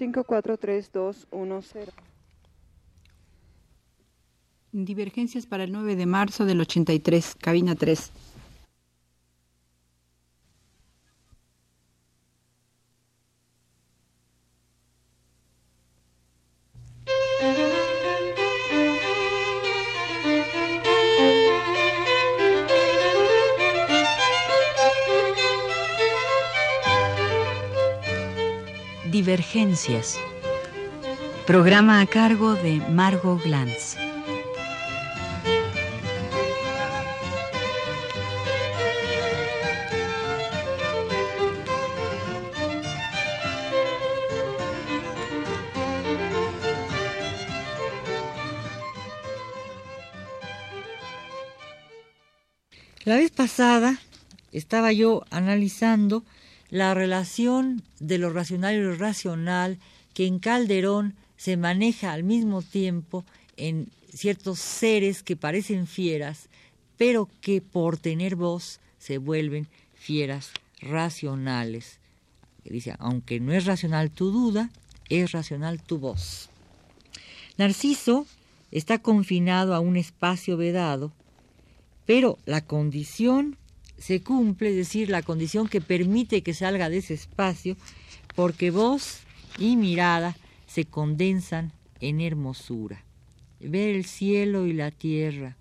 543210. Divergencias para el 9 de marzo del 83, cabina 3. Divergencias. Programa a cargo de Margot Glantz. La vez pasada estaba yo analizando la relación de lo racional y lo irracional que en Calderón se maneja al mismo tiempo en ciertos seres que parecen fieras, pero que por tener voz se vuelven fieras racionales. Dice, aunque no es racional tu duda, es racional tu voz. Narciso está confinado a un espacio vedado, pero la condición se cumple, es decir, la condición que permite que salga de ese espacio, porque voz y mirada se condensan en hermosura. Ver el cielo y la tierra,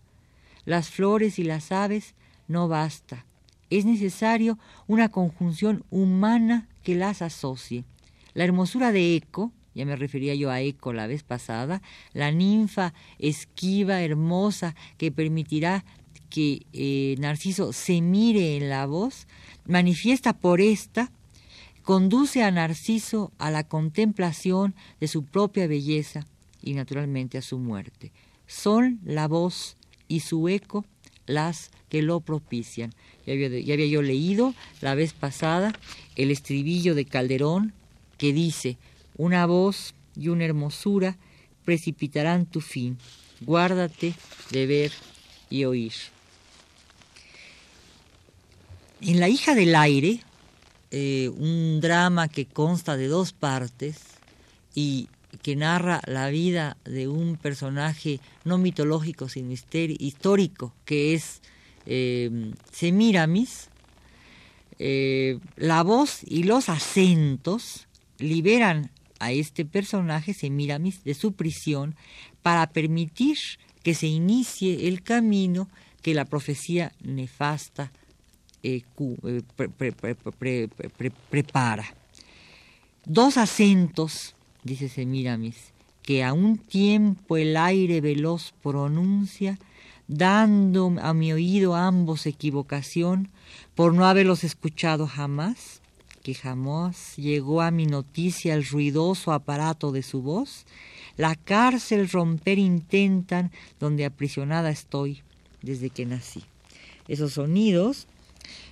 las flores y las aves no basta. Es necesario una conjunción humana que las asocie. La hermosura de Eco, ya me refería yo a Eco la vez pasada, la ninfa esquiva, hermosa, que permitirá que eh, Narciso se mire en la voz, manifiesta por esta, conduce a Narciso a la contemplación de su propia belleza y naturalmente a su muerte. Son la voz y su eco las que lo propician. Ya había, ya había yo leído la vez pasada el estribillo de Calderón que dice, una voz y una hermosura precipitarán tu fin. Guárdate de ver y oír. En La hija del aire, eh, un drama que consta de dos partes y que narra la vida de un personaje no mitológico, sino histórico, que es eh, Semiramis, eh, la voz y los acentos liberan a este personaje, Semiramis, de su prisión para permitir que se inicie el camino que la profecía nefasta prepara. Dos acentos, dice Semiramis, que a un tiempo el aire veloz pronuncia, dando a mi oído ambos equivocación por no haberlos escuchado jamás, que jamás llegó a mi noticia el ruidoso aparato de su voz, la cárcel romper intentan donde aprisionada estoy desde que nací. Esos sonidos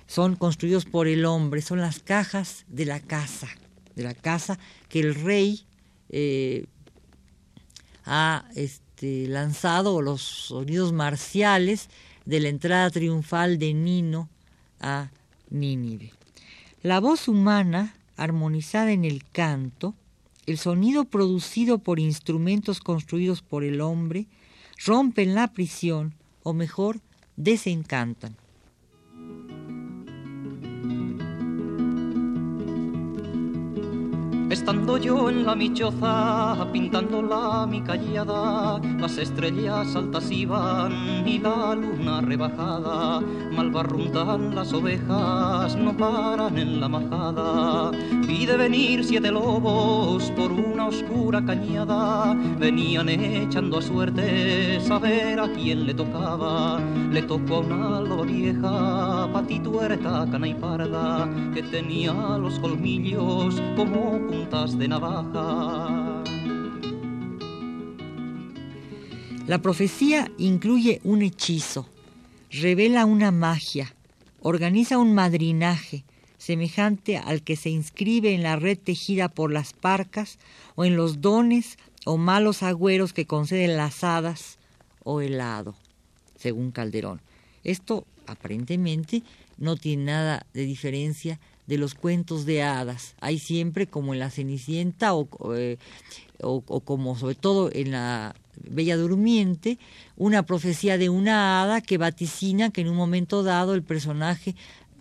son construidos por el hombre, son las cajas de la casa, de la casa que el rey eh, ha este, lanzado, los sonidos marciales de la entrada triunfal de Nino a Nínive. La voz humana, armonizada en el canto, el sonido producido por instrumentos construidos por el hombre, rompen la prisión, o mejor, desencantan. Estando yo en la michoza, pintando la mi callada, las estrellas altas iban y la luna rebajada, mal barruntan las ovejas, no paran en la majada. Vi de venir siete lobos por una oscura cañada, venían echando a suerte, saber a quién le tocaba. Le tocó a una loba vieja, que tenía los colmillos como de navaja. La profecía incluye un hechizo, revela una magia, organiza un madrinaje semejante al que se inscribe en la red tejida por las parcas o en los dones o malos agüeros que conceden las hadas o el hado, según Calderón. Esto aparentemente no tiene nada de diferencia de los cuentos de hadas. Hay siempre, como en la Cenicienta o, eh, o, como sobre todo en la Bella Durmiente, una profecía de una hada que vaticina que en un momento dado el personaje,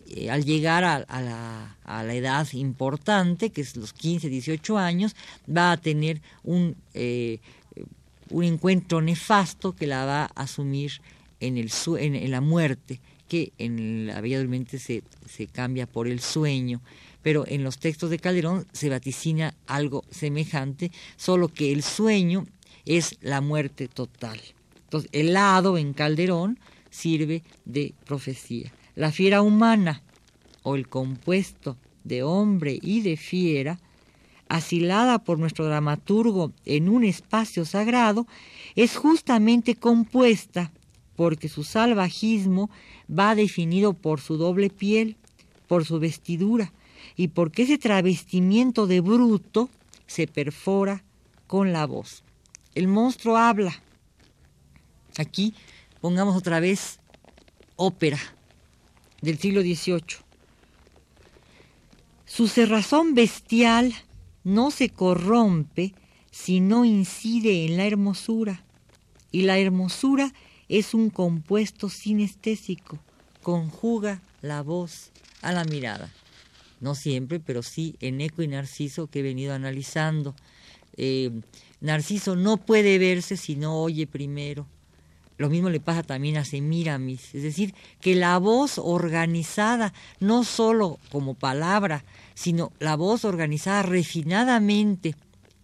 eh, al llegar a, la, a, la, edad importante, que es los 15, 18 años, va a tener un, eh, un encuentro nefasto que la va a asumir en, el, en la muerte que en la Bella se, se cambia por el sueño, pero en los textos de Calderón se vaticina algo semejante, solo que el sueño es la muerte total. Entonces, el lado en Calderón sirve de profecía. La fiera humana o el compuesto de hombre y de fiera, asilada por nuestro dramaturgo en un espacio sagrado, es justamente compuesta porque su salvajismo va definido por su doble piel, por su vestidura, y porque ese travestimiento de bruto se perfora con la voz. El monstruo habla. Aquí pongamos otra vez ópera del siglo XVIII. Su cerrazón bestial no se corrompe si no incide en la hermosura, y la hermosura es un compuesto sinestésico, conjuga la voz a la mirada. No siempre, pero sí en Eco y Narciso que he venido analizando. Eh, Narciso no puede verse si no oye primero. Lo mismo le pasa también a Semiramis, es decir, que la voz organizada, no solo como palabra, sino la voz organizada refinadamente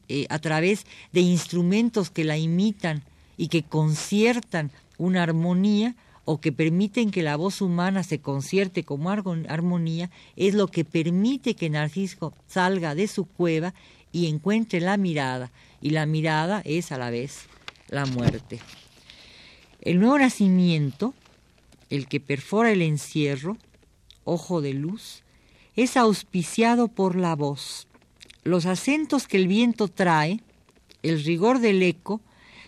eh, a través de instrumentos que la imitan y que conciertan una armonía o que permiten que la voz humana se concierte como armonía, es lo que permite que Narciso salga de su cueva y encuentre la mirada, y la mirada es a la vez la muerte. El nuevo nacimiento, el que perfora el encierro, ojo de luz, es auspiciado por la voz. Los acentos que el viento trae, el rigor del eco,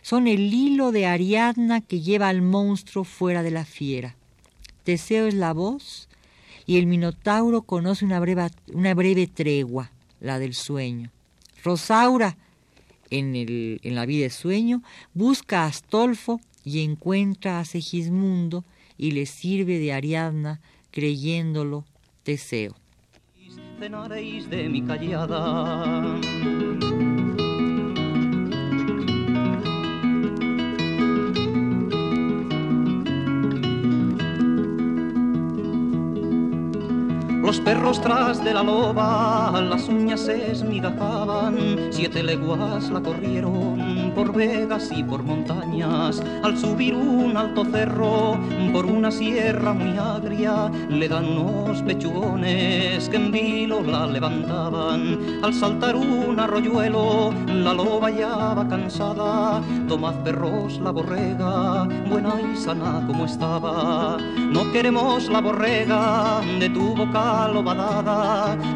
son el hilo de Ariadna que lleva al monstruo fuera de la fiera. Teseo es la voz y el Minotauro conoce una breve, una breve tregua, la del sueño. Rosaura, en, el, en la vida de sueño, busca a Astolfo y encuentra a Segismundo y le sirve de Ariadna creyéndolo Teseo. de mi Los perros tras de la loba las uñas se esmigajaban, siete leguas la corrieron por vegas y por montañas. Al subir un alto cerro por una sierra muy agria, le dan unos pechugones que en vilo la levantaban. Al saltar un arroyuelo, la loba ya va cansada. Tomad perros la borrega, buena y sana como estaba. No queremos la borrega de tu boca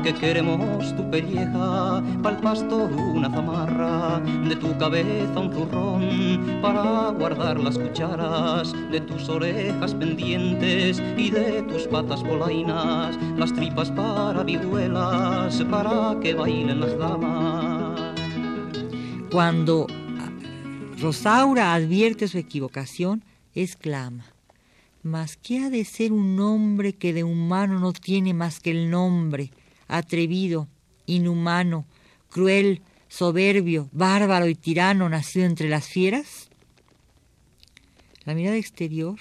que queremos tu pelleja, pa'l pastor una zamarra, de tu cabeza un zurrón, para guardar las cucharas, de tus orejas pendientes y de tus patas polainas, las tripas para viruelas, para que bailen las damas. Cuando Rosaura advierte su equivocación, exclama, ¿qué ha de ser un hombre que de humano no tiene más que el nombre, atrevido, inhumano, cruel, soberbio, bárbaro y tirano nacido entre las fieras? La mirada exterior,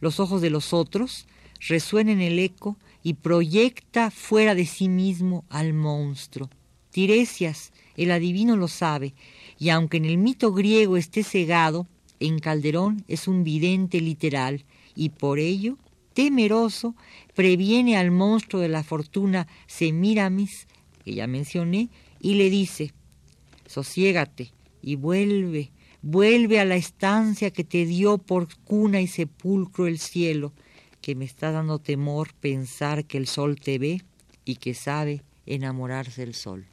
los ojos de los otros, resuena en el eco y proyecta fuera de sí mismo al monstruo. Tiresias, el adivino lo sabe, y aunque en el mito griego esté cegado, en Calderón es un vidente literal, y por ello, temeroso, previene al monstruo de la fortuna Semiramis, que ya mencioné, y le dice, sosiégate y vuelve, vuelve a la estancia que te dio por cuna y sepulcro el cielo, que me está dando temor pensar que el sol te ve y que sabe enamorarse del sol.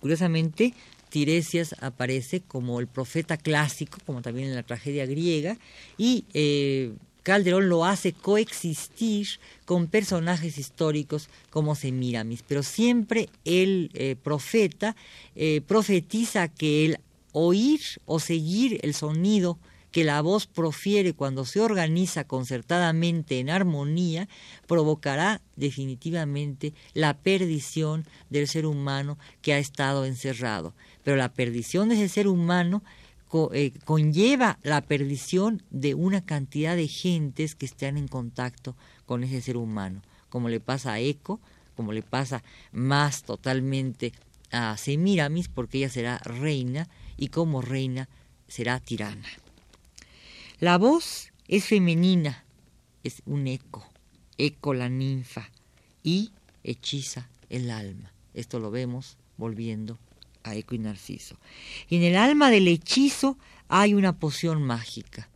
curiosamente, Tiresias aparece como el profeta clásico, como también en la tragedia griega, y eh, Calderón lo hace coexistir con personajes históricos como Semiramis, pero siempre el eh, profeta eh, profetiza que el oír o seguir el sonido que la voz profiere cuando se organiza concertadamente en armonía, provocará definitivamente la perdición del ser humano que ha estado encerrado. Pero la perdición de ese ser humano eh, conlleva la perdición de una cantidad de gentes que están en contacto con ese ser humano, como le pasa a Eco, como le pasa más totalmente a Semiramis, porque ella será reina y como reina será tirana. La voz es femenina, es un eco, eco la ninfa y hechiza el alma. Esto lo vemos volviendo a Eco y Narciso. Y en el alma del hechizo hay una poción mágica.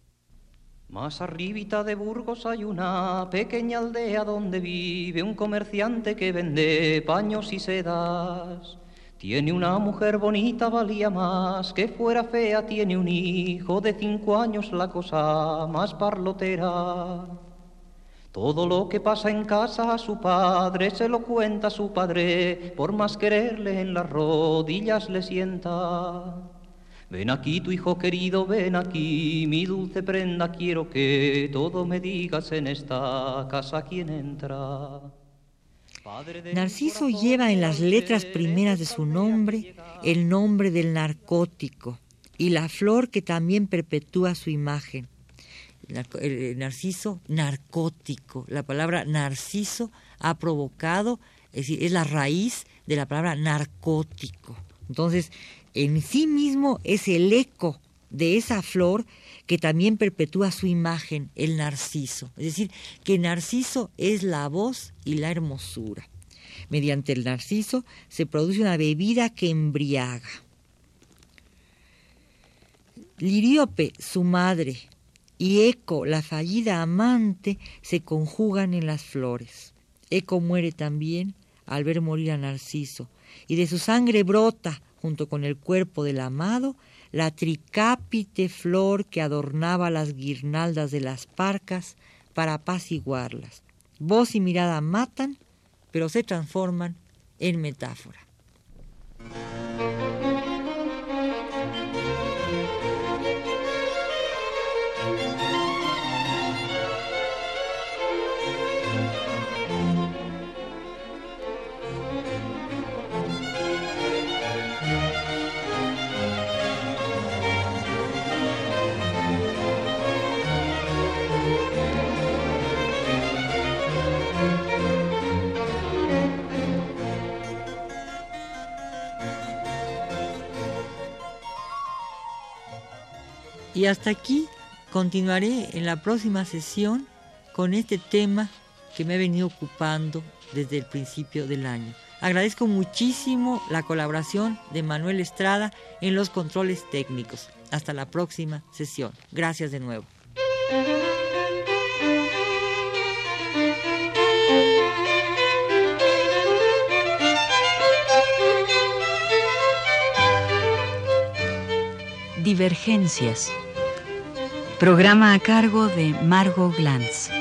Más arribita de Burgos hay una pequeña aldea donde vive un comerciante que vende paños y sedas. Tiene una mujer bonita, valía más que fuera fea, tiene un hijo de cinco años, la cosa más parlotera. Todo lo que pasa en casa a su padre se lo cuenta su padre, por más quererle en las rodillas le sienta. Ven aquí tu hijo querido, ven aquí, mi dulce prenda, quiero que todo me digas en esta casa quién entra. Narciso lleva en las letras primeras de su nombre el nombre del narcótico y la flor que también perpetúa su imagen narciso narcótico. La palabra narciso ha provocado, es decir, es la raíz de la palabra narcótico. Entonces, en sí mismo es el eco de esa flor que también perpetúa su imagen, el narciso. Es decir, que narciso es la voz y la hermosura. Mediante el narciso se produce una bebida que embriaga. Liríope, su madre, y Eco, la fallida amante, se conjugan en las flores. Eco muere también al ver morir a Narciso, y de su sangre brota, junto con el cuerpo del amado, la tricápite flor que adornaba las guirnaldas de las parcas para apaciguarlas. Voz y mirada matan, pero se transforman en metáfora. Y hasta aquí continuaré en la próxima sesión con este tema que me ha venido ocupando desde el principio del año. Agradezco muchísimo la colaboración de Manuel Estrada en los controles técnicos. Hasta la próxima sesión. Gracias de nuevo. Divergencias Programa a cargo de Margot Glantz.